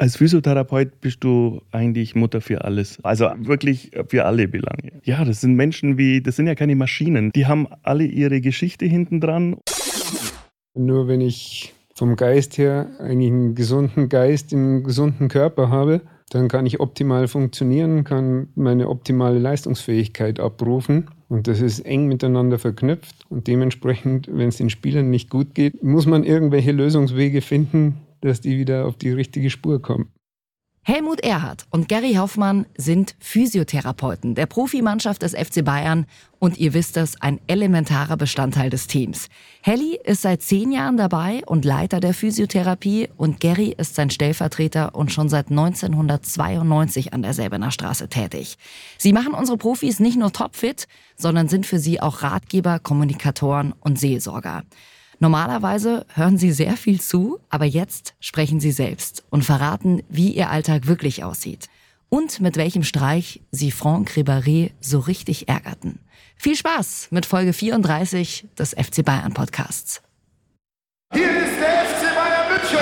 Als Physiotherapeut bist du eigentlich Mutter für alles. Also wirklich für alle Belange. Ja, das sind Menschen wie, das sind ja keine Maschinen. Die haben alle ihre Geschichte hinten dran. Nur wenn ich vom Geist her eigentlich einen gesunden Geist im gesunden Körper habe, dann kann ich optimal funktionieren, kann meine optimale Leistungsfähigkeit abrufen. Und das ist eng miteinander verknüpft. Und dementsprechend, wenn es den Spielern nicht gut geht, muss man irgendwelche Lösungswege finden, dass die wieder auf die richtige Spur kommen. Helmut Erhardt und Gary Hoffmann sind Physiotherapeuten der Profimannschaft des FC Bayern und ihr wisst es, ein elementarer Bestandteil des Teams. Helly ist seit zehn Jahren dabei und Leiter der Physiotherapie und Gary ist sein Stellvertreter und schon seit 1992 an der Säbener Straße tätig. Sie machen unsere Profis nicht nur topfit, sondern sind für sie auch Ratgeber, Kommunikatoren und Seelsorger. Normalerweise hören Sie sehr viel zu, aber jetzt sprechen Sie selbst und verraten, wie Ihr Alltag wirklich aussieht. Und mit welchem Streich Sie Franck Ribéry so richtig ärgerten. Viel Spaß mit Folge 34 des FC Bayern Podcasts. Hier ist der FC Bayern München.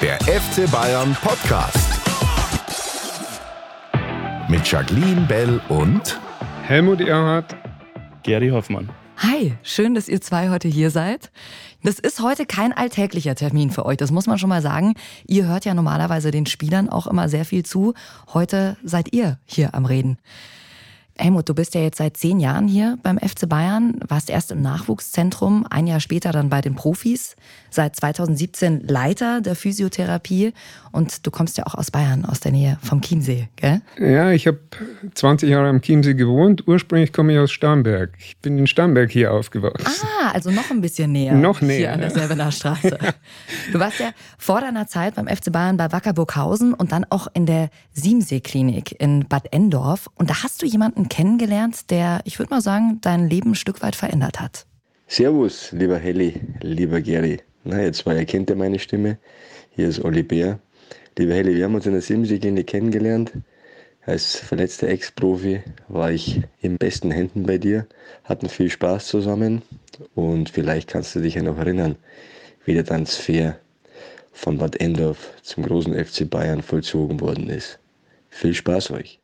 Der FC Bayern Podcast mit Jacqueline Bell und Helmut Erhardt. Gary Hoffmann. Hi, schön, dass ihr zwei heute hier seid. Das ist heute kein alltäglicher Termin für euch, das muss man schon mal sagen. Ihr hört ja normalerweise den Spielern auch immer sehr viel zu. Heute seid ihr hier am Reden. Helmut, du bist ja jetzt seit zehn Jahren hier beim FC Bayern, warst erst im Nachwuchszentrum, ein Jahr später dann bei den Profis, seit 2017 Leiter der Physiotherapie und du kommst ja auch aus Bayern, aus der Nähe vom Chiemsee, gell? Ja, ich habe 20 Jahre am Chiemsee gewohnt. Ursprünglich komme ich aus Starnberg. Ich bin in Starnberg hier aufgewachsen. Ah, also noch ein bisschen näher. Noch näher. Hier an der Selbener Straße. Du warst ja vor deiner Zeit beim FC Bayern bei Wackerburghausen und dann auch in der Siemsee-Klinik in Bad Endorf. Und da hast du jemanden kennengelernt, der, ich würde mal sagen, dein Leben ein Stück weit verändert hat. Servus, lieber Helly, lieber Gary. Na, jetzt mal erkennt ihr meine Stimme. Hier ist Olli Bär. Lieber Helly, wir haben uns in der Simsi-Klinik kennengelernt. Als verletzter Ex-Profi war ich in besten Händen bei dir, hatten viel Spaß zusammen und vielleicht kannst du dich ja noch erinnern, wie der Transfer von Bad Endorf zum großen FC Bayern vollzogen worden ist. Viel Spaß euch.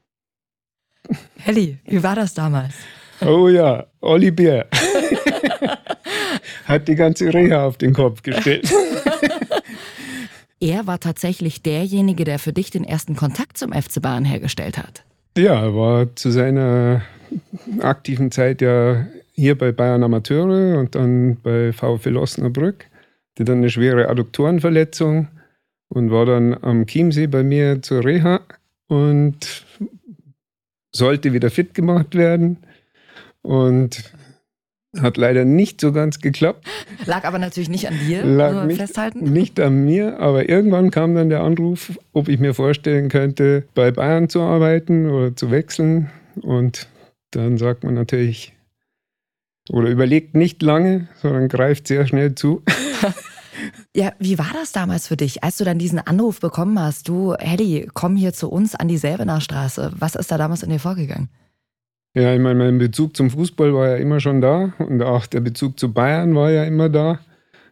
Helly, wie war das damals? Oh ja, Olli Bär. Hat die ganze Reha auf den Kopf gestellt. Er war tatsächlich derjenige, der für dich den ersten Kontakt zum FC Bayern hergestellt hat. Ja, er war zu seiner aktiven Zeit ja hier bei Bayern Amateure und dann bei VfL Osnabrück. Hatte dann eine schwere Adduktorenverletzung und war dann am Chiemsee bei mir zur Reha und sollte wieder fit gemacht werden. Und hat leider nicht so ganz geklappt. Lag aber natürlich nicht an dir, Lag nur nicht, festhalten. nicht an mir, aber irgendwann kam dann der Anruf, ob ich mir vorstellen könnte, bei Bayern zu arbeiten oder zu wechseln. Und dann sagt man natürlich, oder überlegt nicht lange, sondern greift sehr schnell zu. Ja, wie war das damals für dich, als du dann diesen Anruf bekommen hast? Du, Helly, komm hier zu uns an die Selbener Straße. Was ist da damals in dir vorgegangen? Ja, ich meine, mein Bezug zum Fußball war ja immer schon da und auch der Bezug zu Bayern war ja immer da.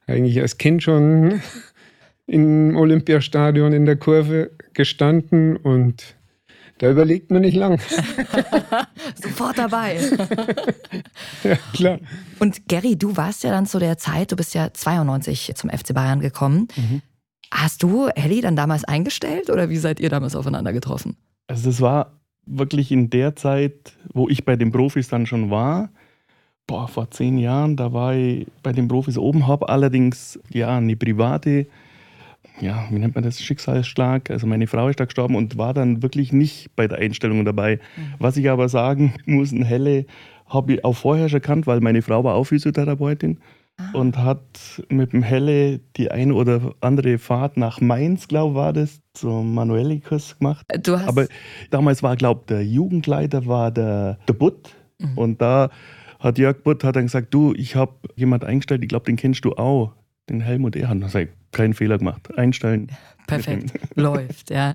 Eigentlich als Kind schon im Olympiastadion in der Kurve gestanden und da überlegt man nicht lang. Sofort dabei. ja, klar. Und Gary, du warst ja dann zu der Zeit, du bist ja 92 zum FC Bayern gekommen. Hast du Helly dann damals eingestellt oder wie seid ihr damals aufeinander getroffen? Also das war wirklich in der Zeit, wo ich bei den Profis dann schon war. Boah, vor zehn Jahren, da war ich bei den Profis oben, habe allerdings ja eine private, ja, wie nennt man das, Schicksalsschlag. Also meine Frau ist da gestorben und war dann wirklich nicht bei der Einstellung dabei. Was ich aber sagen muss, ein Helle habe ich auch vorher schon gekannt, weil meine Frau war auch Physiotherapeutin und hat mit dem Helle die eine oder andere Fahrt nach Mainz, glaube ich, war das, zum Manuelli-Kurs gemacht. Du hast Aber damals war, glaube der Jugendleiter war der, der Butt. Und da hat Jörg Butt hat dann gesagt, du, ich habe jemand eingestellt, ich glaube, den kennst du auch, den Helmut Erhard. Da sag ich, keinen Fehler gemacht. Einstellen. perfekt, läuft, ja.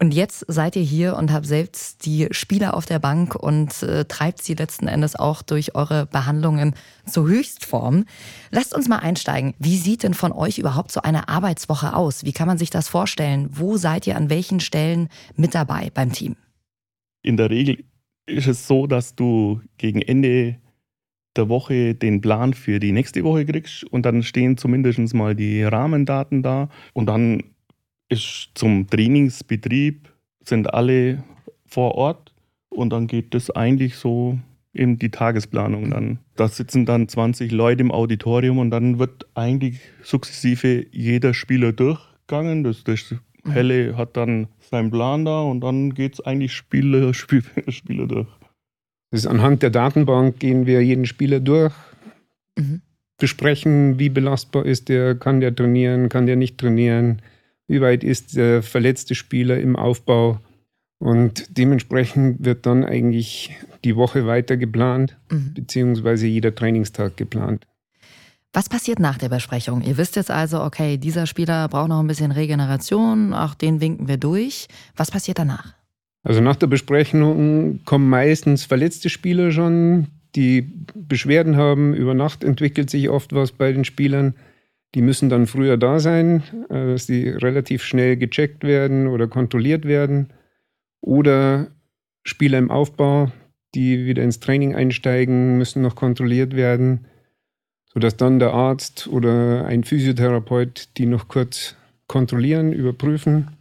Und jetzt seid ihr hier und habt selbst die Spieler auf der Bank und äh, treibt sie letzten Endes auch durch eure Behandlungen zur Höchstform. Lasst uns mal einsteigen. Wie sieht denn von euch überhaupt so eine Arbeitswoche aus? Wie kann man sich das vorstellen? Wo seid ihr an welchen Stellen mit dabei beim Team? In der Regel ist es so, dass du gegen Ende der Woche den Plan für die nächste Woche kriegst und dann stehen zumindest mal die Rahmendaten da und dann ist zum Trainingsbetrieb sind alle vor Ort und dann geht das eigentlich so in die Tagesplanung dann. Da sitzen dann 20 Leute im Auditorium und dann wird eigentlich sukzessive jeder Spieler durchgegangen. Das, das Helle hat dann seinen Plan da und dann geht es eigentlich Spieler, Spieler, Spieler durch. Das ist anhand der Datenbank gehen wir jeden Spieler durch, Mhm. besprechen, wie belastbar ist der, kann der trainieren, kann der nicht trainieren, wie weit ist der verletzte Spieler im Aufbau. Und dementsprechend wird dann eigentlich die Woche weiter geplant, Mhm. beziehungsweise jeder Trainingstag geplant. Was passiert nach der Besprechung? Ihr wisst jetzt also, okay, dieser Spieler braucht noch ein bisschen Regeneration, auch den winken wir durch. Was passiert danach? Also nach der Besprechung kommen meistens verletzte Spieler schon, die Beschwerden haben. Über Nacht entwickelt sich oft was bei den Spielern. Die müssen dann früher da sein, äh, dass die relativ schnell gecheckt werden oder kontrolliert werden. Oder Spieler im Aufbau, die wieder ins Training einsteigen, müssen noch kontrolliert werden, sodass dann der Arzt oder ein Physiotherapeut die noch kurz kontrollieren, überprüfen.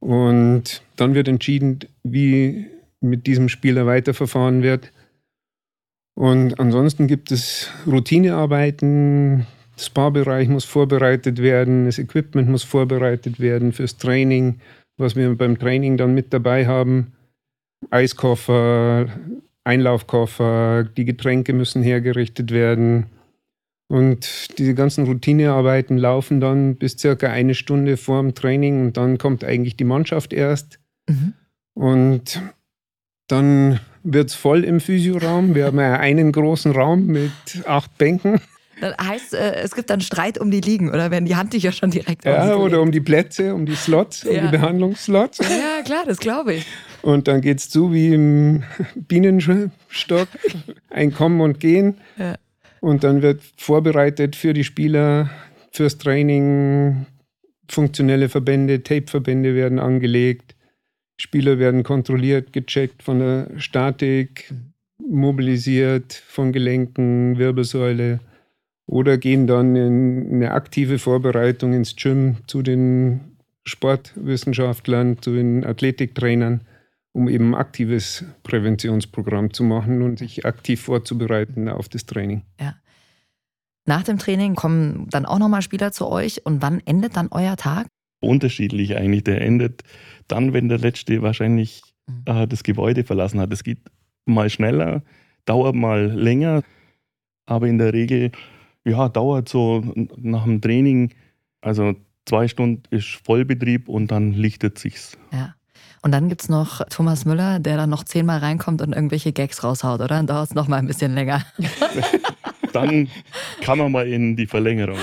Und dann wird entschieden, wie mit diesem Spieler weiterverfahren wird. Und ansonsten gibt es Routinearbeiten. Der Spa-Bereich muss vorbereitet werden, das Equipment muss vorbereitet werden fürs Training, was wir beim Training dann mit dabei haben. Eiskoffer, Einlaufkoffer, die Getränke müssen hergerichtet werden. Und diese ganzen Routinearbeiten laufen dann bis circa eine Stunde vor dem Training und dann kommt eigentlich die Mannschaft erst. Mhm. Und dann wird es voll im Physioraum. Wir haben ja einen großen Raum mit acht Bänken. Das heißt, äh, es gibt dann Streit um die Liegen, oder werden die Handtücher schon direkt Ja, oder um die Plätze, um die Slots, um Ja. die Behandlungsslots. Ja, klar, das glaube ich. Und dann geht es zu wie im Bienenstock. Ein Kommen und Gehen. Ja. Und dann wird vorbereitet für die Spieler, fürs Training. Funktionelle Verbände, Tapeverbände werden angelegt. Spieler werden kontrolliert, gecheckt von der Statik, mobilisiert von Gelenken, Wirbelsäule. Oder gehen dann in eine aktive Vorbereitung ins Gym zu den Sportwissenschaftlern, zu den Athletiktrainern, um eben ein aktives Präventionsprogramm zu machen und sich aktiv vorzubereiten auf das Training. Nach dem Training kommen dann auch nochmal Spieler zu euch und wann endet dann euer Tag? Unterschiedlich eigentlich. Der endet dann, wenn der Letzte wahrscheinlich Mhm. äh, das Gebäude verlassen hat. Es geht mal schneller, dauert mal länger, aber in der Regel, ja, dauert so nach dem Training, also zwei Stunden ist Vollbetrieb und dann lichtet sich's. Ja. Und dann gibt es noch Thomas Müller, der dann noch zehnmal reinkommt und irgendwelche Gags raushaut, oder? Dann dauert es nochmal ein bisschen länger. Dann kann man mal in die Verlängerung.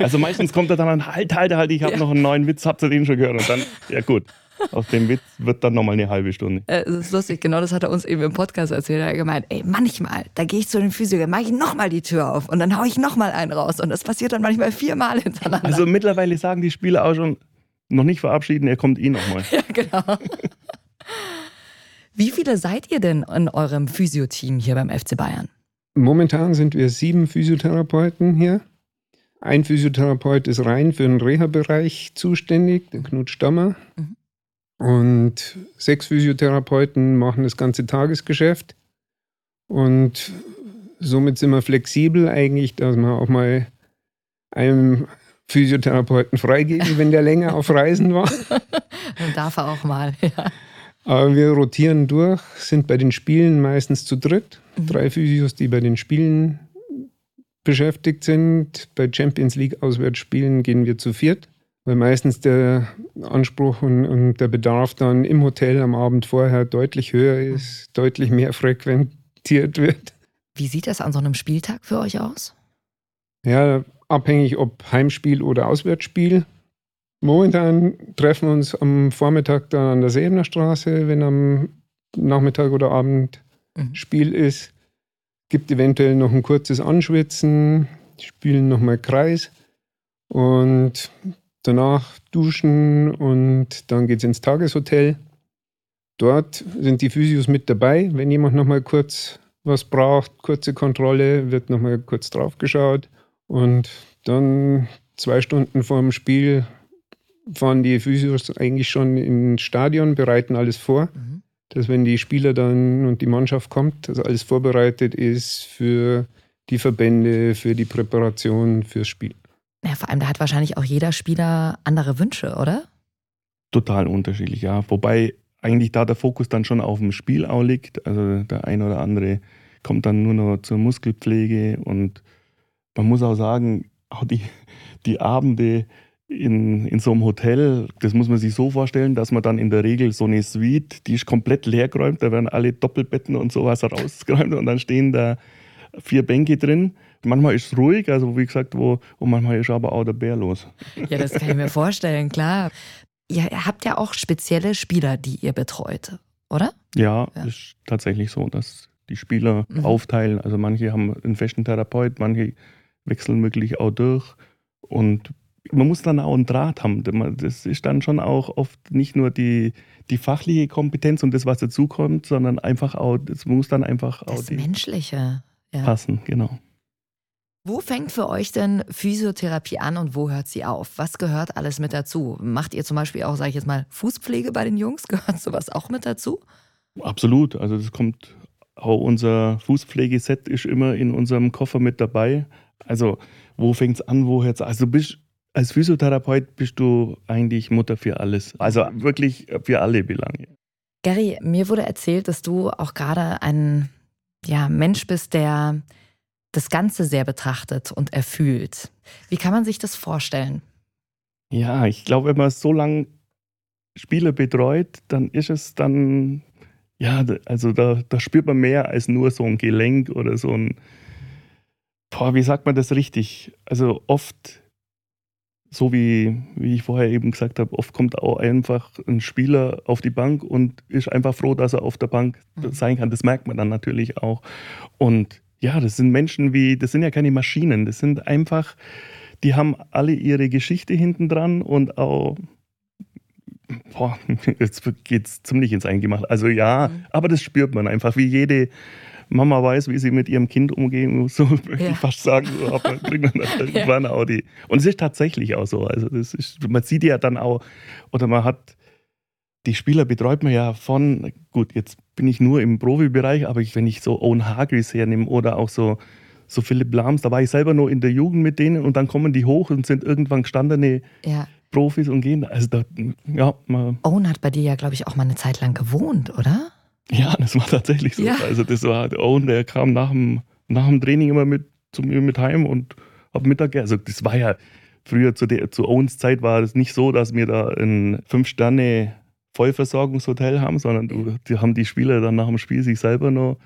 Also meistens kommt er dann an, halt, halt, halt, ich habe noch einen neuen Witz, habt ihr den schon gehört? Und dann, ja gut, aus dem Witz wird dann nochmal eine halbe Stunde. Äh, Es ist lustig, genau das hat er uns eben im Podcast erzählt. Er hat gemeint, ey, manchmal, da gehe ich zu den Physiker, mache ich nochmal die Tür auf und dann hau ich nochmal einen raus. Und das passiert dann manchmal viermal hintereinander. Also mittlerweile sagen die Spieler auch schon, noch nicht verabschieden, er kommt eh nochmal. ja, genau. Wie viele seid ihr denn in eurem Physio-Team hier beim FC Bayern? Momentan sind wir sieben Physiotherapeuten hier. Ein Physiotherapeut ist rein für den Reha-Bereich zuständig, der Knut Stammer. Mhm. Und sechs Physiotherapeuten machen das ganze Tagesgeschäft. Und somit sind wir flexibel eigentlich, dass wir auch mal einem Physiotherapeuten freigeben, wenn der länger auf Reisen war. Dann darf er auch mal. Ja. Aber wir rotieren durch, sind bei den Spielen meistens zu dritt. Drei Physios, die bei den Spielen beschäftigt sind. Bei Champions League Auswärtsspielen gehen wir zu viert, weil meistens der Anspruch und, und der Bedarf dann im Hotel am Abend vorher deutlich höher ist, deutlich mehr frequentiert wird. Wie sieht das an so einem Spieltag für euch aus? Ja, abhängig ob Heimspiel oder Auswärtsspiel. Momentan treffen wir uns am Vormittag da an der Sebener Straße, wenn am Nachmittag oder Abend Mhm. Spiel ist. Gibt eventuell noch ein kurzes Anschwitzen, spielen nochmal Kreis und danach duschen und dann geht es ins Tageshotel. Dort sind die Physios mit dabei. Wenn jemand nochmal kurz was braucht, kurze Kontrolle, wird nochmal kurz drauf geschaut und dann zwei Stunden vor dem Spiel fahren die Physios eigentlich schon ins Stadion, bereiten alles vor Mhm. dass wenn die Spieler dann und die Mannschaft kommt, dass alles vorbereitet ist für die Verbände, für die Präparation fürs Spiel. Ja, vor allem, da hat wahrscheinlich auch jeder Spieler andere Wünsche, oder? Total unterschiedlich, ja. Wobei eigentlich da der Fokus dann schon auf dem Spiel auch liegt. Also der ein oder andere kommt dann nur noch zur Muskelpflege und man muss auch sagen, auch die, die Abende in, in so einem Hotel, das muss man sich so vorstellen, dass man dann in der Regel so eine Suite, die ist komplett leergeräumt, da werden alle Doppelbetten und sowas rausgeräumt und dann stehen da vier Bänke drin. Manchmal ist es ruhig, also wie gesagt, wo, und manchmal ist aber auch der Bär los. Ja, das kann ich mir vorstellen, klar. Ihr habt ja auch spezielle Spieler, die ihr betreut, oder? Ja, Ja. ist tatsächlich so, dass die Spieler Mhm. aufteilen. Also manche haben einen festen Therapeut, manche wechseln wirklich auch durch. Und man muss dann auch einen Draht haben. Das ist dann schon auch oft nicht nur die, die fachliche Kompetenz und das, was dazukommt, sondern einfach auch, das muss dann einfach auch Das die Menschliche. Ja. passen, genau. Wo fängt für euch denn Physiotherapie an und wo hört sie auf? Was gehört alles mit dazu? Macht ihr zum Beispiel auch, sage ich jetzt mal, Fußpflege bei den Jungs? Gehört sowas auch mit dazu? Absolut. Also das kommt auch unser Fußpflegeset ist immer in unserem Koffer mit dabei. Also wo fängt es an, wo hört es Also du bist als Physiotherapeut bist du eigentlich Mutter für alles. Also wirklich für alle Belange. Gary, mir wurde erzählt, dass du auch gerade ein ja, Mensch bist, der das Ganze sehr betrachtet und erfühlt. Wie kann man sich das vorstellen? Ja, ich glaube, wenn man so lange Spieler betreut, dann ist es dann, ja, also da, da spürt man mehr als nur so ein Gelenk oder so ein, boah, wie sagt man das richtig? Also oft, so wie, wie ich vorher eben gesagt habe, oft kommt auch einfach ein Spieler auf die Bank und ist einfach froh, dass er auf der Bank Mhm. sein kann. Das merkt man dann natürlich auch. Und ja, das sind Menschen wie, das sind ja keine Maschinen, das sind einfach, die haben alle ihre Geschichte hinten dran und auch, boah, jetzt geht es ziemlich ins Eingemacht. Also ja, Mhm. aber das spürt man einfach, wie jede Mama weiß, wie sie mit ihrem Kind umgehen muss, so möchte Ja. ich fast sagen. So, aber kriegt man dann irgendwann auch die. Und es ist tatsächlich auch so. Also das ist, man sieht ja dann auch, oder man hat, die Spieler betreut man ja von, gut, jetzt bin ich nur im Profibereich, aber ich, wenn ich so Owen Hargreaves hernehme oder auch so, so Philipp Lahms, da war ich selber nur in der Jugend mit denen und dann kommen die hoch und sind irgendwann gestandene Ja. Profis und gehen. Also da, ja, Owen hat bei dir ja, glaube ich, auch mal eine Zeit lang gewohnt, oder? Ja, das war tatsächlich so. Ja. Also das war der Owen, der kam nach dem, nach dem Training immer mit zu mir mit heim und hab Mittag. Also das war ja früher zu, der, zu Owens Zeit war es nicht so, dass wir da ein fünf Sterne Vollversorgungshotel haben, sondern du, die haben die Spieler dann nach dem Spiel sich selber noch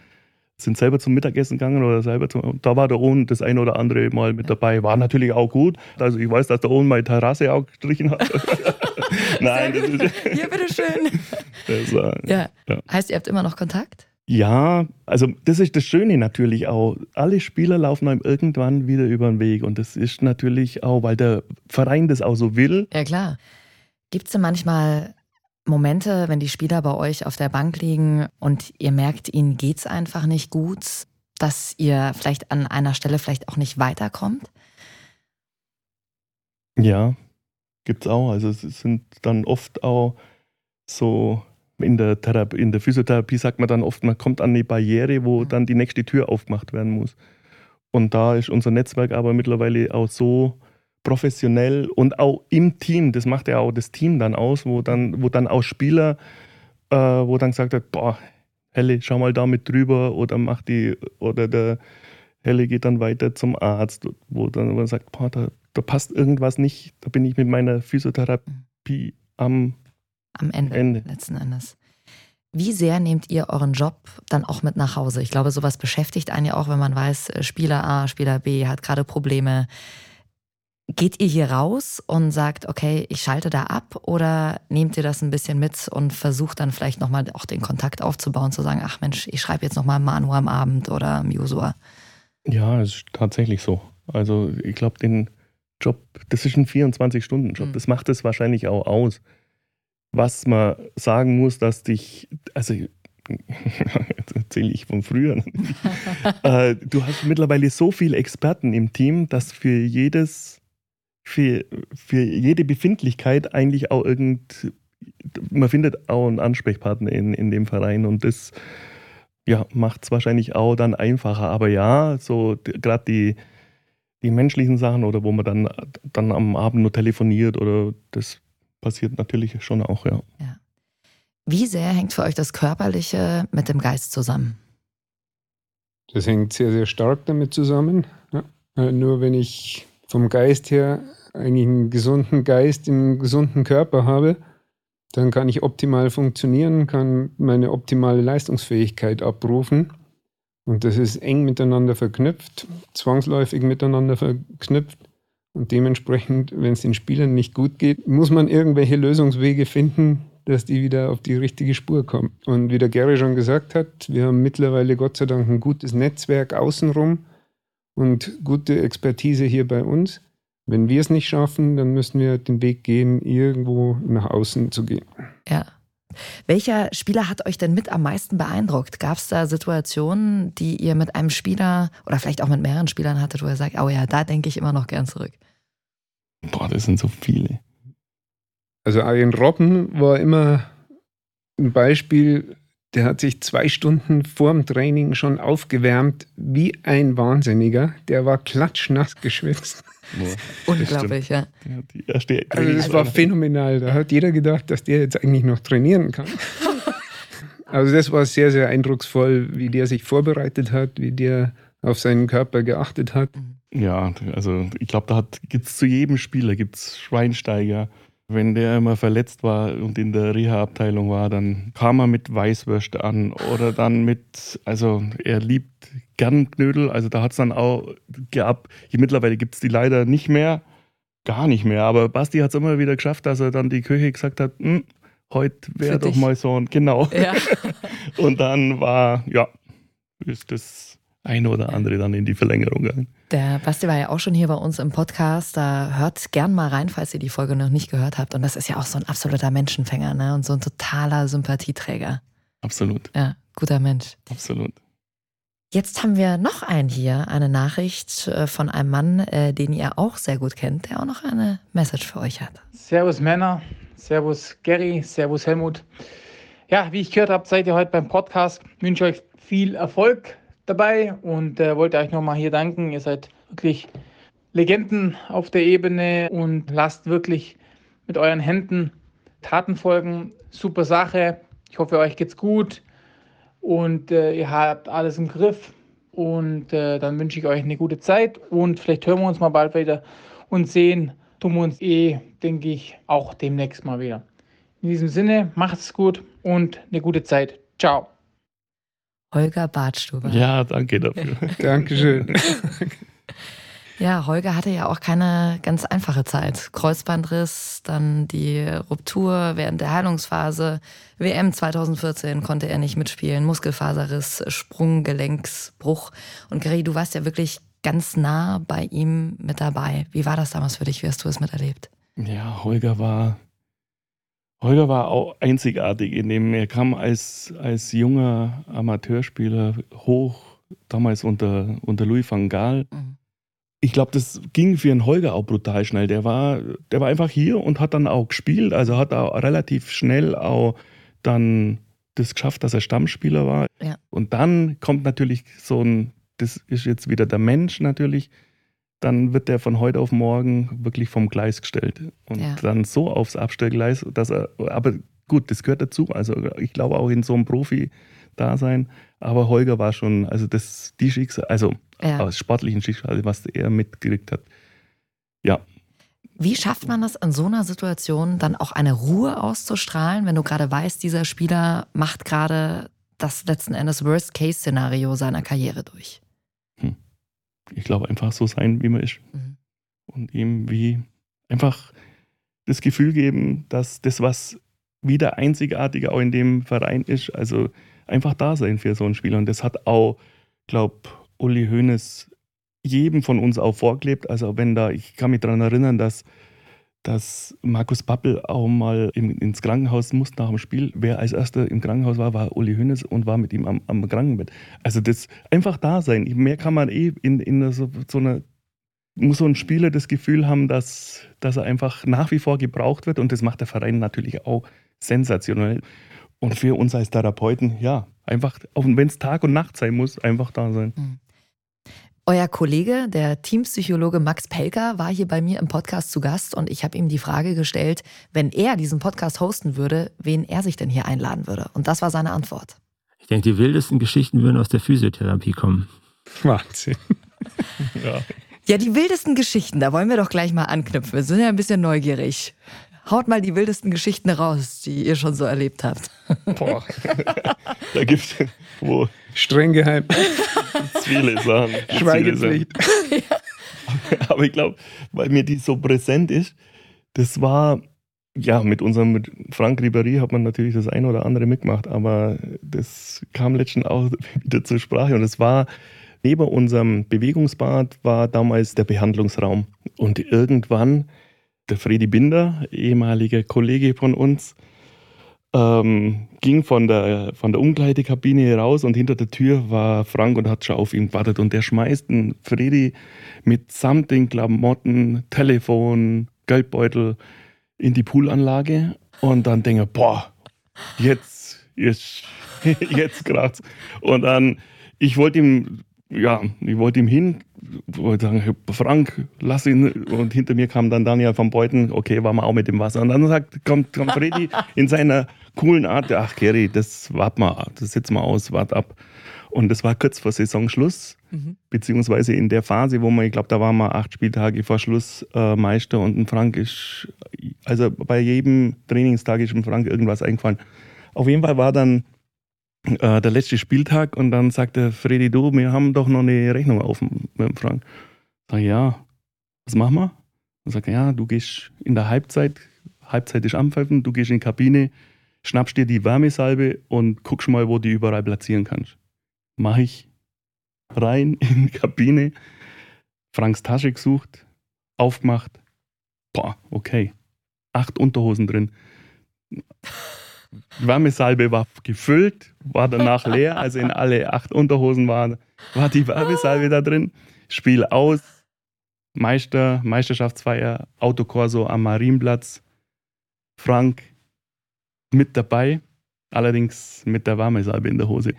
sind selber zum Mittagessen gegangen oder selber zum, und da war der Owen das ein oder andere Mal mit dabei. War natürlich auch gut. Also ich weiß, dass der Owen meine Terrasse auch gestrichen hat. Nein, Ja, bitteschön. war, Ja. Ja. Heißt, ihr habt immer noch Kontakt? Ja, also das ist das Schöne natürlich auch. Alle Spieler laufen einem irgendwann wieder über den Weg. Und das ist natürlich auch, weil der Verein das auch so will. Ja, klar. Gibt es denn manchmal Momente, wenn die Spieler bei euch auf der Bank liegen und ihr merkt, ihnen geht's einfach nicht gut, dass ihr vielleicht an einer Stelle vielleicht auch nicht weiterkommt? Ja, gibt's auch. Also es sind dann oft auch so in der, Therapie, in der Physiotherapie sagt man dann oft, man kommt an eine Barriere, wo Mhm. dann die nächste Tür aufgemacht werden muss. Und da ist unser Netzwerk aber mittlerweile auch so professionell und auch im Team, das macht ja auch das Team dann aus, wo dann, wo dann auch Spieler, äh, wo dann gesagt hat, boah, Helle, schau mal da mit drüber oder mach die, oder der Helle geht dann weiter zum Arzt, wo dann man sagt, boah, da, da passt irgendwas nicht, da bin ich mit meiner Physiotherapie am Am Ende, Ende. letzten Endes. Wie sehr nehmt ihr euren Job dann auch mit nach Hause? Ich glaube, sowas beschäftigt einen ja auch, wenn man weiß, äh, Spieler A, Spieler B hat gerade Probleme. Geht ihr hier raus und sagt, okay, ich schalte da ab oder nehmt ihr das ein bisschen mit und versucht dann vielleicht nochmal auch den Kontakt aufzubauen, zu sagen, ach Mensch, ich schreibe jetzt nochmal Manu am Abend oder Josua? Ja, es ist tatsächlich so. Also ich glaube, den Job, das ist ein 24-Stunden-Job. Mhm. Das macht es wahrscheinlich auch aus. Was man sagen muss, dass dich, also jetzt erzähle ich von früher. äh, du hast mittlerweile so viele Experten im Team, dass für jedes, für, für jede Befindlichkeit eigentlich auch irgend, man findet auch einen Ansprechpartner in, in dem Verein und das ja, macht es wahrscheinlich auch dann einfacher. Aber ja, so gerade die, die menschlichen Sachen oder wo man dann, dann am Abend nur telefoniert oder das passiert natürlich schon auch, ja. Ja. Wie sehr hängt für euch das Körperliche mit dem Geist zusammen? Das hängt sehr, sehr stark damit zusammen. Ja. Äh, Nur wenn ich vom Geist her eigentlich einen gesunden Geist im gesunden Körper habe, dann kann ich optimal funktionieren, kann meine optimale Leistungsfähigkeit abrufen. Und das ist eng miteinander verknüpft, zwangsläufig miteinander verknüpft. Und dementsprechend, wenn es den Spielern nicht gut geht, muss man irgendwelche Lösungswege finden, dass die wieder auf die richtige Spur kommen. Und wie der Gary schon gesagt hat, wir haben mittlerweile Gott sei Dank ein gutes Netzwerk außenrum und gute Expertise hier bei uns. Wenn wir es nicht schaffen, dann müssen wir den Weg gehen, irgendwo nach außen zu gehen. Ja. Welcher Spieler hat euch denn mit am meisten beeindruckt? Gab es da Situationen, die ihr mit einem Spieler oder vielleicht auch mit mehreren Spielern hattet, wo ihr sagt, oh ja, da denke ich immer noch gern zurück? Boah, das sind so viele. Also Arjen Robben war immer ein Beispiel, der hat sich zwei Stunden vorm Training schon aufgewärmt wie ein Wahnsinniger. Der war klatschnass geschwitzt. Boah, Unglaublich, ja. das stimmt. Ja, die erste Also das war phänomenal. Da hat jeder gedacht, dass der jetzt eigentlich noch trainieren kann. Also das war sehr, sehr eindrucksvoll, wie der sich vorbereitet hat, wie der auf seinen Körper geachtet hat. Ja, also ich glaube, da gibt es zu jedem Spieler gibt's Schweinsteiger. Wenn der immer verletzt war und in der Reha-Abteilung war, dann kam er mit Weißwürst an oder dann mit, also er liebt gern Knödel, also da hat es dann auch gehabt. Hier mittlerweile gibt es die leider nicht mehr, gar nicht mehr, aber Basti hat es immer wieder geschafft, dass er dann die Küche gesagt hat, "Hm, heute wäre doch dich." mal so ein, genau. Ja. Und dann war, ja, ist das eine oder andere dann in die Verlängerung gegangen. Der Basti war ja auch schon hier bei uns im Podcast. Da hört gern mal rein, falls ihr die Folge noch nicht gehört habt. Und das ist ja auch so ein absoluter Menschenfänger ne? und so ein totaler Sympathieträger. Absolut, Ja, guter Mensch. absolut. Jetzt haben wir noch einen hier, eine Nachricht äh, von einem Mann, äh, den ihr auch sehr gut kennt, der auch noch eine Message für euch hat. Servus Männer, Servus Gary, Servus Helmut. Ja, wie ich gehört habe, seid ihr heute beim Podcast. Ich wünsche euch viel Erfolg dabei und äh, wollte euch nochmal hier danken. Ihr seid wirklich Legenden auf der Ebene und lasst wirklich mit euren Händen Taten folgen. Super Sache. Ich hoffe, euch geht's gut und äh, ihr habt alles im Griff. Und äh, dann wünsche ich euch eine gute Zeit und vielleicht hören wir uns mal bald wieder und sehen tun wir uns eh, denke ich, auch demnächst mal wieder. In diesem Sinne, macht es gut und eine gute Zeit. Ciao. Holger Bartstuber. Ja, danke dafür. Dankeschön. Ja, Holger hatte ja auch keine ganz einfache Zeit. Kreuzbandriss, dann die Ruptur während der Heilungsphase. WM 2014 konnte er nicht mitspielen. Muskelfaserriss, Sprunggelenksbruch. Und Gary, du warst ja wirklich ganz nah bei ihm mit dabei. Wie war das damals für dich? Wie hast du es miterlebt? Ja, Holger war, Holger war auch einzigartig in dem, er kam als, als junger Amateurspieler hoch, damals unter, unter Louis van Gaal. Mhm. Ich glaube, das ging für einen Holger auch brutal schnell. Der war, der war einfach hier und hat dann auch gespielt, also hat auch relativ schnell auch dann das geschafft, dass er Stammspieler war. Ja. Und dann kommt natürlich so ein, das ist jetzt wieder der Mensch natürlich, dann wird der von heute auf morgen wirklich vom Gleis gestellt. Und Ja. dann so aufs Abstellgleis, dass er, aber gut, das gehört dazu. Also ich glaube auch in so einem Profi-Dasein. Aber Holger war schon, also das, die Schicksal, also Ja. aus sportlichen Schicksal, was er mitgekriegt hat. Ja, Wie schafft man das in so einer Situation dann auch eine Ruhe auszustrahlen, wenn du gerade weißt, dieser Spieler macht gerade das letzten Endes Worst-Case-Szenario seiner Karriere durch? Ich glaube einfach so sein, wie man ist. Mhm. und ihm wie einfach das Gefühl geben, dass das, was wieder einzigartig auch in dem Verein ist, also einfach da sein für so einen Spieler. Und das hat auch, glaube Uli Hoeneß jedem von uns auch vorgelebt. Also wenn da, ich kann mich daran erinnern, dass, dass Markus Pappel auch mal im, ins Krankenhaus musste nach dem Spiel. Wer als erster im Krankenhaus war, war Uli Hoeneß und war mit ihm am, am Krankenbett. Also das einfach da sein. Mehr kann man eh in, in so, so einer muss so ein Spieler das Gefühl haben, dass, dass er einfach nach wie vor gebraucht wird und das macht der Verein natürlich auch sensationell. Und für uns als Therapeuten, ja, einfach, auch wenn es Tag und Nacht sein muss, einfach da sein. Mhm. Euer Kollege, der Teampsychologe Max Pelker, war hier bei mir im Podcast zu Gast und ich habe ihm die Frage gestellt, wenn er diesen Podcast hosten würde, wen er sich denn hier einladen würde. Und das war seine Antwort. Ich denke, die wildesten Geschichten würden aus der Physiotherapie kommen. Wahnsinn. ja. ja, die wildesten Geschichten, da wollen wir doch gleich mal anknüpfen. Wir sind ja ein bisschen neugierig. Haut mal die wildesten Geschichten raus, die ihr schon so erlebt habt. Boah. da gibt es wo streng geheim. Viele Sachen. Schweigepflicht. Aber ich glaube, weil mir die so präsent ist, das war, ja, mit unserem mit Frank Ribéry hat man natürlich das eine oder andere mitgemacht, aber das kam letztens auch wieder zur Sprache und es war, neben unserem Bewegungsbad war damals der Behandlungsraum. Und irgendwann der Freddy Binder, ehemaliger Kollege von uns, ähm, ging von der, von der Umkleidekabine raus und hinter der Tür war Frank und hat schon auf ihn gewartet. Und der schmeißt einen Freddy mitsamt den Klamotten, Telefon, Geldbeutel in die Poolanlage. Und dann denke ich, boah, jetzt, jetzt, jetzt gerade. Und dann, ich wollte ihm ja, ich wollte ihm hin, wollte sagen, Frank, lass ihn. Und hinter mir kam dann Daniel von Beuten, okay, war mal auch mit dem Wasser. Und dann sagt, kommt, kommt Freddy in seiner coolen Art, ach Gary, das wart mal, das setz mal aus, wart ab. Und das war kurz vor Saisonschluss, mhm. beziehungsweise in der Phase, wo man, ich glaube, da waren wir acht Spieltage vor Schluss äh, Meister und ein Frank ist, also bei jedem Trainingstag ist dem Frank irgendwas eingefallen. Auf jeden Fall war dann äh, der letzte Spieltag und dann sagte Freddy, du, wir haben doch noch eine Rechnung auf dem Frank. Sag ich, ja, was machen wir? Dann sagt er, ja, du gehst in der Halbzeit, Halbzeit ist anpfeifen, du gehst in die Kabine, schnappst dir die Wärmesalbe und guckst mal, wo du die überall platzieren kannst. Mach ich rein in die Kabine, Franks Tasche gesucht, aufgemacht. Boah, okay. Acht Unterhosen drin. Wärmesalbe war gefüllt, war danach leer, also in alle acht Unterhosen war, war die Wärmesalbe da drin. Spiel aus, Meister, Meisterschaftsfeier, Autokorso am Marienplatz. Frank mit dabei, allerdings mit der Wärmesalbe in der Hose.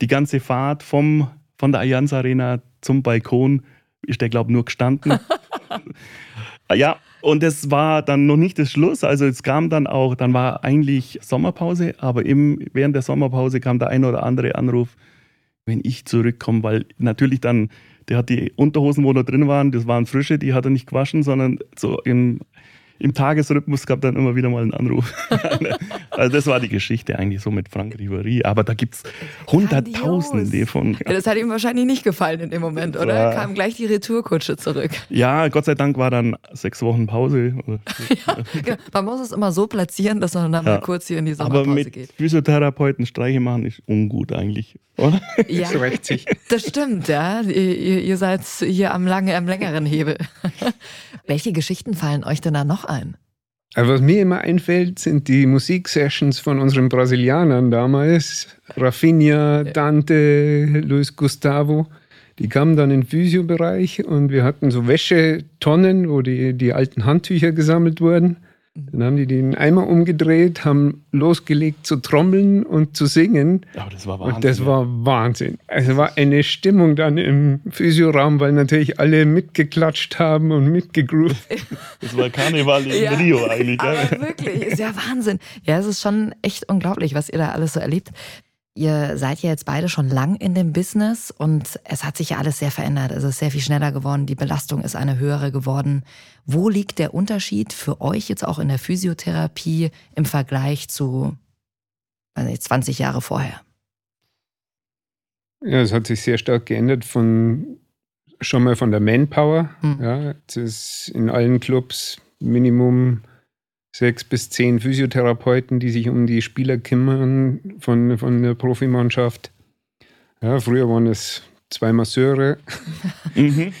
Die ganze Fahrt vom, von der Allianz Arena zum Balkon ist der, glaube ich, nur gestanden. ja, und es war dann noch nicht das Schluss. Also es kam dann auch, dann war eigentlich Sommerpause, aber im, während der Sommerpause kam der ein oder andere Anruf, wenn ich zurückkomme, weil natürlich dann, der hat die Unterhosen, wo da drin waren, das waren frische, die hat er nicht gewaschen, sondern so im im Tagesrhythmus gab dann immer wieder mal einen Anruf. also das war die Geschichte eigentlich so mit Frank Ribéry. Aber da gibt es Hunderttausende von. Ja, das hat ihm wahrscheinlich nicht gefallen in dem Moment, oder? War, Kam gleich die Retourkutsche zurück. Ja, Gott sei Dank war dann sechs Wochen Pause. ja, genau. Man muss es immer so platzieren, dass man dann ja. mal kurz hier in die Sommerpause Aber mit geht. Physiotherapeuten Streiche machen ist ungut eigentlich, oder? Ja, das stimmt, ja. Ihr, ihr seid hier am, lange, am längeren Hebel. Welche Geschichten fallen euch denn da noch ein? Also was mir immer einfällt, sind die Musiksessions von unseren Brasilianern damals. Rafinha, Dante, Luis Gustavo. Die kamen dann in den Physiobereich und wir hatten so Wäschetonnen, wo die, die alten Handtücher gesammelt wurden. Dann haben die den Eimer umgedreht, haben losgelegt zu trommeln und zu singen. Ja, das war Wahnsinn. Und das war Wahnsinn. Also war eine Stimmung dann im Physioraum, weil natürlich alle mitgeklatscht haben und mitgegroovt. Das war Karneval in ja, Rio eigentlich. Aber wirklich, ist ja Wahnsinn. Ja, es ist schon echt unglaublich, was ihr da alles so erlebt. Ihr seid ja jetzt beide schon lang in dem Business und es hat sich ja alles sehr verändert. Es ist sehr viel schneller geworden, die Belastung ist eine höhere geworden. Wo liegt der Unterschied für euch jetzt auch in der Physiotherapie im Vergleich zu also 20 Jahre vorher? Ja, es hat sich sehr stark geändert von schon mal von der Manpower. Hm. Ja, es ist in allen Clubs Minimum sechs bis zehn Physiotherapeuten, die sich um die Spieler kümmern von, von der Profimannschaft. Ja, früher waren es zwei Masseure, Mhm.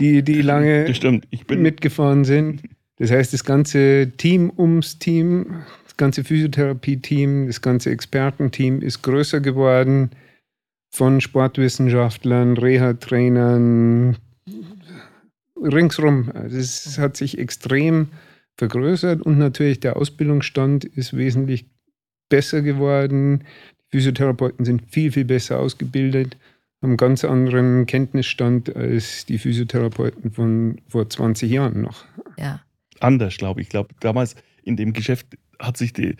Die, die lange Das stimmt. Ich bin mitgefahren sind. Das heißt, das ganze Team ums Team, das ganze Physiotherapie-Team, das ganze Expertenteam ist größer geworden von Sportwissenschaftlern, Reha-Trainern, ringsrum. Also es hat sich extrem vergrößert und natürlich der Ausbildungsstand ist wesentlich besser geworden. Die Physiotherapeuten sind viel, viel besser ausgebildet, haben einen ganz anderen Kenntnisstand als die Physiotherapeuten von vor 20 Jahren noch. Ja. anders, glaube ich. Ich glaube, damals in dem Geschäft hat sich die,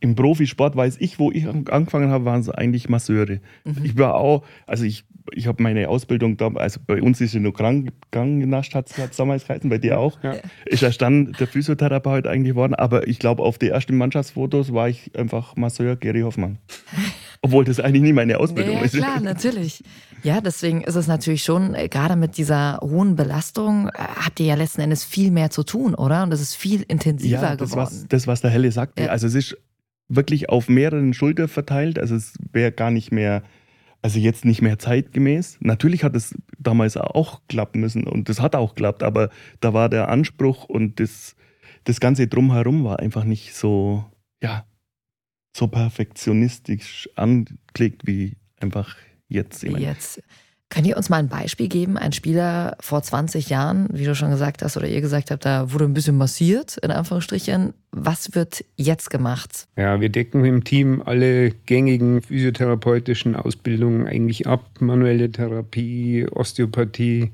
im Profisport weiß ich, wo ich an- angefangen habe, waren es eigentlich Masseure. Mhm. Ich war auch, also ich, ich habe meine Ausbildung da, also bei uns ist ja nur Krank, Krankengenascht, hat es damals geheißen, bei dir auch. Ja. Ist erst dann der Physiotherapeut eigentlich geworden, aber ich glaube, auf die ersten Mannschaftsfotos war ich einfach Masseur Gary Hoffmann. Obwohl das eigentlich nie meine Ausbildung Ja, ist. klar, natürlich. Ja, deswegen ist es natürlich schon, äh, gerade mit dieser hohen Belastung, äh, habt ihr ja letzten Endes viel mehr zu tun, oder? Und es ist viel intensiver Ja, das, geworden. was, das, was der Helle sagte. Ja. Also es ist wirklich auf mehreren Schultern verteilt. Also es wäre gar nicht mehr, also jetzt nicht mehr zeitgemäß. Natürlich hat es damals auch klappen müssen und das hat auch geklappt, aber da war der Anspruch und das, das Ganze drumherum war einfach nicht so, ja, so perfektionistisch angelegt wie einfach jetzt. Ich meine. Könnt ihr uns mal ein Beispiel geben? Ein Spieler vor 20 Jahren, wie du schon gesagt hast oder ihr gesagt habt, da wurde ein bisschen massiert, in Anführungsstrichen. Was wird jetzt gemacht? Ja, wir decken im Team alle gängigen physiotherapeutischen Ausbildungen eigentlich ab. Manuelle Therapie, Osteopathie.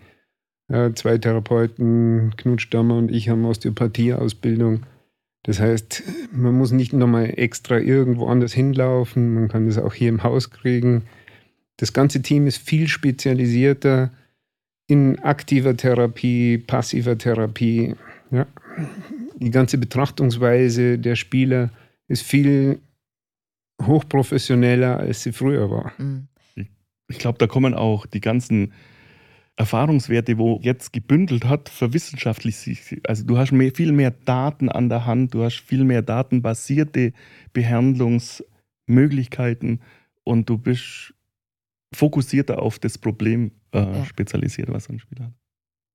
Zwei Therapeuten, Knut Stammer und ich haben Osteopathie-Ausbildung. Das heißt, man muss nicht nochmal extra irgendwo anders hinlaufen. Man kann das auch hier im Haus kriegen. Das ganze Team ist viel spezialisierter in aktiver Therapie, passiver Therapie. Ja. Die ganze Betrachtungsweise der Spieler ist viel hochprofessioneller, als sie früher war. Hm. ich glaube, da kommen auch die ganzen Erfahrungswerte, wo jetzt gebündelt hat, verwissenschaftlich sich. Also du hast mehr, viel mehr Daten an der Hand, du hast viel mehr datenbasierte Behandlungsmöglichkeiten und du bist fokussierter auf das Problem äh, Ja. spezialisiert, was ein Spieler hat.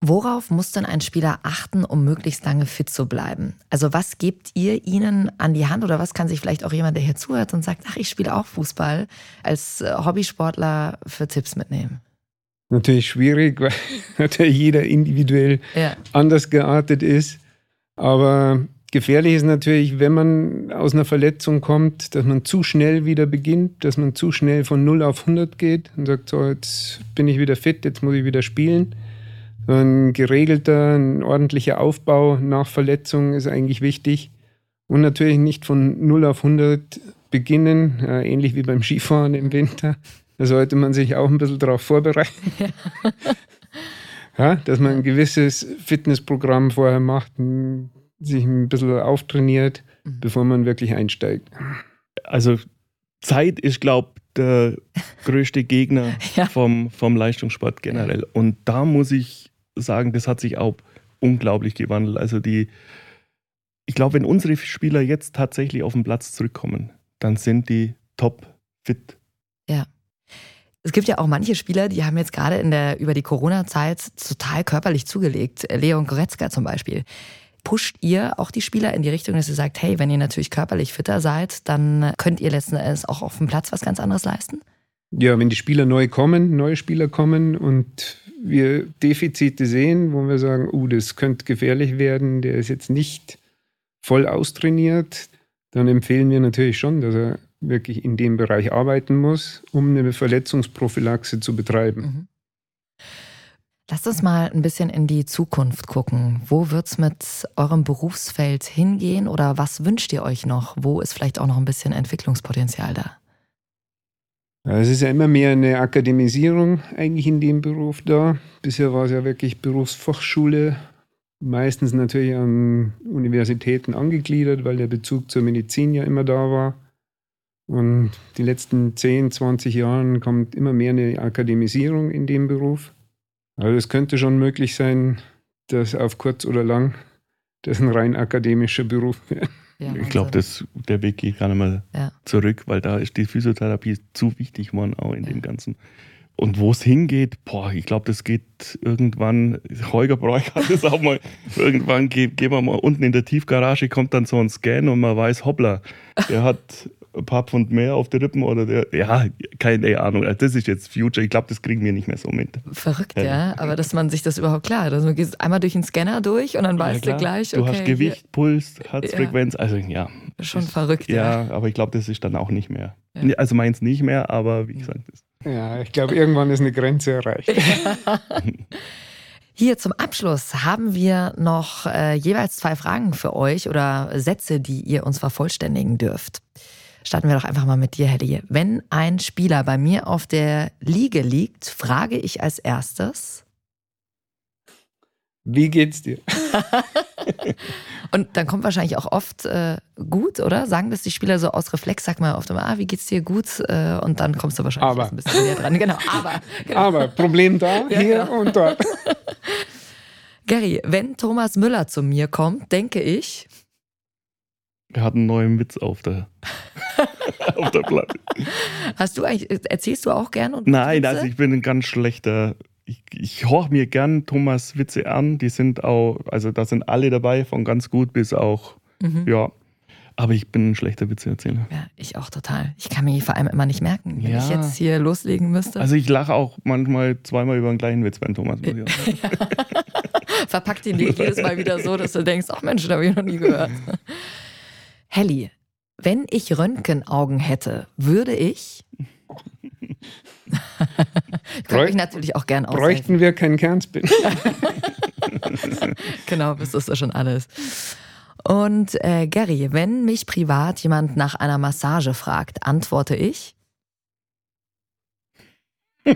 Worauf muss denn ein Spieler achten, um möglichst lange fit zu bleiben? Also was gebt ihr ihnen an die Hand oder was kann sich vielleicht auch jemand, der hier zuhört und sagt, ach, ich spiele auch Fußball, als äh, Hobbysportler für Tipps mitnehmen? Natürlich schwierig, weil natürlich jeder individuell Ja. anders geartet ist. Aber gefährlich ist natürlich, wenn man aus einer Verletzung kommt, dass man zu schnell wieder beginnt, dass man zu schnell von 0 auf 100 geht und sagt, so, jetzt bin ich wieder fit, jetzt muss ich wieder spielen. Ein geregelter, ein ordentlicher Aufbau nach Verletzung ist eigentlich wichtig. Und natürlich nicht von 0 auf 100 beginnen, äh, ähnlich wie beim Skifahren im Winter. Da sollte man sich auch ein bisschen darauf vorbereiten. Ja, dass man ein gewisses Fitnessprogramm vorher macht, m, sich ein bisschen auftrainiert, Mhm. bevor man wirklich einsteigt. Also Zeit ist, glaube ich, der größte Gegner Ja. vom, vom Leistungssport generell. Und da muss ich sagen, das hat sich auch unglaublich gewandelt. Also die, ich glaube, wenn unsere Spieler jetzt tatsächlich auf den Platz zurückkommen, dann sind die top fit. Es gibt ja auch manche Spieler, die haben jetzt gerade in der, über die Corona-Zeit total körperlich zugelegt. Leon Goretzka zum Beispiel. Pusht ihr auch die Spieler in die Richtung, dass ihr sagt, hey, wenn ihr natürlich körperlich fitter seid, dann könnt ihr letzten Endes auch auf dem Platz was ganz anderes leisten? Ja, wenn die Spieler neu kommen, neue Spieler kommen und wir Defizite sehen, wo wir sagen, uh, das könnte gefährlich werden, der ist jetzt nicht voll austrainiert, dann empfehlen wir natürlich schon, dass er wirklich in dem Bereich arbeiten muss, um eine Verletzungsprophylaxe zu betreiben. Mhm. Lasst uns mal ein bisschen in die Zukunft gucken. Wo wird's mit eurem Berufsfeld hingehen oder was wünscht ihr euch noch? Wo ist vielleicht auch noch ein bisschen Entwicklungspotenzial da? Es ist ja immer mehr eine Akademisierung eigentlich in dem Beruf da. Bisher war es ja wirklich Berufsfachschule, meistens natürlich an Universitäten angegliedert, weil der Bezug zur Medizin ja immer da war. Und die letzten 10, 20 Jahren kommt immer mehr eine Akademisierung in dem Beruf. Also es könnte schon möglich sein, dass auf kurz oder lang das ein rein akademischer Beruf wäre. Ja, Ich glaube, der Weg geht gar nicht mehr Ja. zurück, weil da ist die Physiotherapie zu wichtig geworden, auch in Ja. dem Ganzen. Und wo es hingeht, boah, ich glaube, das geht irgendwann, Holger Bräuch hat das auch mal, irgendwann ge- gehen wir mal unten in der Tiefgarage, kommt dann so ein Scan und man weiß, hoppla, der hat ein paar Pfund mehr auf die Rippen oder der, ja, keine Ahnung, also das ist jetzt Future, ich glaube, das kriegen wir nicht mehr so mit. Verrückt, Ja. ja. Aber dass man sich das überhaupt klar hat. Also du gehst einmal durch den Scanner durch und dann Ja, weißt du klar. gleich, Du okay, hast Gewicht, Puls, Ja. Herzfrequenz, also ja. hier- schon ist- verrückt, ja. Ja, aber ich glaube, das ist dann auch nicht mehr. Ja. Also meins nicht mehr, aber wie gesagt, das Ja, ich glaube, irgendwann ist eine Grenze erreicht. Hier zum Abschluss haben wir noch äh, jeweils zwei Fragen für euch oder Sätze, die ihr uns vervollständigen dürft. Starten wir doch einfach mal mit dir, Helly. Wenn ein Spieler bei mir auf der Liege liegt, frage ich als erstes. Wie geht's dir? Und dann kommt wahrscheinlich auch oft äh, gut, oder? Sagen das die Spieler so aus Reflex, sag mal oft immer, ah, wie geht's dir gut? Äh, und dann kommst du wahrscheinlich Aber. ein bisschen näher dran. Genau, aber. Genau. Aber Problem da, Ja, hier genau. und dort. Gary, wenn Thomas Müller zu mir kommt, denke ich, Er hat einen neuen Witz auf der, auf der Platte. hast du eigentlich, erzählst du auch gerne? und Nein, Witze? also ich bin ein ganz schlechter. Ich, ich horch mir gern Thomas Witze an. Die sind auch, also da sind alle dabei, von ganz gut bis auch, Mhm. ja. Aber ich bin ein schlechter Witzeerzähler. Ja, ich auch total. Ich kann mir die vor allem immer nicht merken, wenn Ja. ich jetzt hier loslegen müsste. Also ich lache auch manchmal zweimal über einen gleichen Witz beim Thomas. sagen. Verpackt ihn jedes Mal wieder so, dass du denkst, ach Mensch, das habe ich noch nie gehört. Helly, wenn ich Röntgenaugen hätte, würde ich. ich könnte Bräuch- natürlich auch gern aushelfen. Bräuchten wir kein Kernspin. Genau, das ist ja schon alles. Und äh, Gary, wenn mich privat jemand nach einer Massage fragt, antworte ich.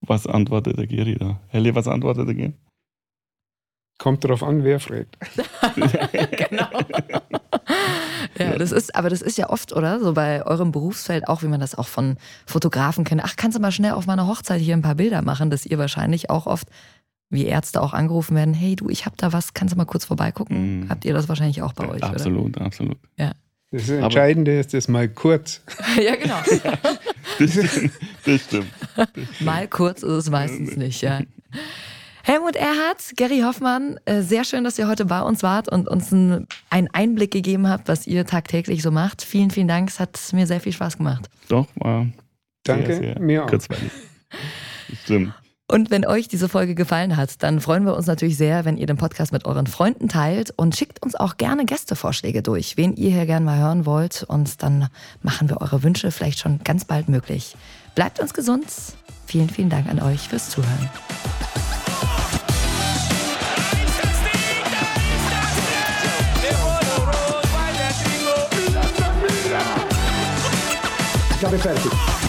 Was antwortet der Geri da? Helle, was antwortet der Geri? Kommt drauf an, wer fragt. genau. Ja, das ist, aber das ist ja oft, oder? So bei eurem Berufsfeld auch, wie man das auch von Fotografen kennt. Ach, kannst du mal schnell auf meiner Hochzeit hier ein paar Bilder machen, dass ihr wahrscheinlich auch oft, wie Ärzte auch angerufen werden, hey du, ich hab da was, kannst du mal kurz vorbeigucken? Mhm. Habt ihr das wahrscheinlich auch bei euch, absolut, absolut. Das Entscheidende ist das mal kurz. oder? Ja, genau. Das stimmt. Das stimmt. Mal kurz ist es meistens nicht, ja. Helmut Erhardt, Gary Hoffmann, äh, sehr schön, dass ihr heute bei uns wart und uns einen Einblick gegeben habt, was ihr tagtäglich so macht. Vielen, vielen Dank. Es hat mir sehr viel Spaß gemacht. Doch, war Danke, sehr, sehr mir auch. kurzweilig. Stimmt. Und wenn euch diese Folge gefallen hat, dann freuen wir uns natürlich sehr, wenn ihr den Podcast mit euren Freunden teilt und schickt uns auch gerne Gästevorschläge durch, wen ihr hier gerne mal hören wollt. Und dann machen wir eure Wünsche vielleicht schon ganz bald möglich. Bleibt uns gesund. Vielen, vielen Dank an euch fürs Zuhören. Ich habe fertig.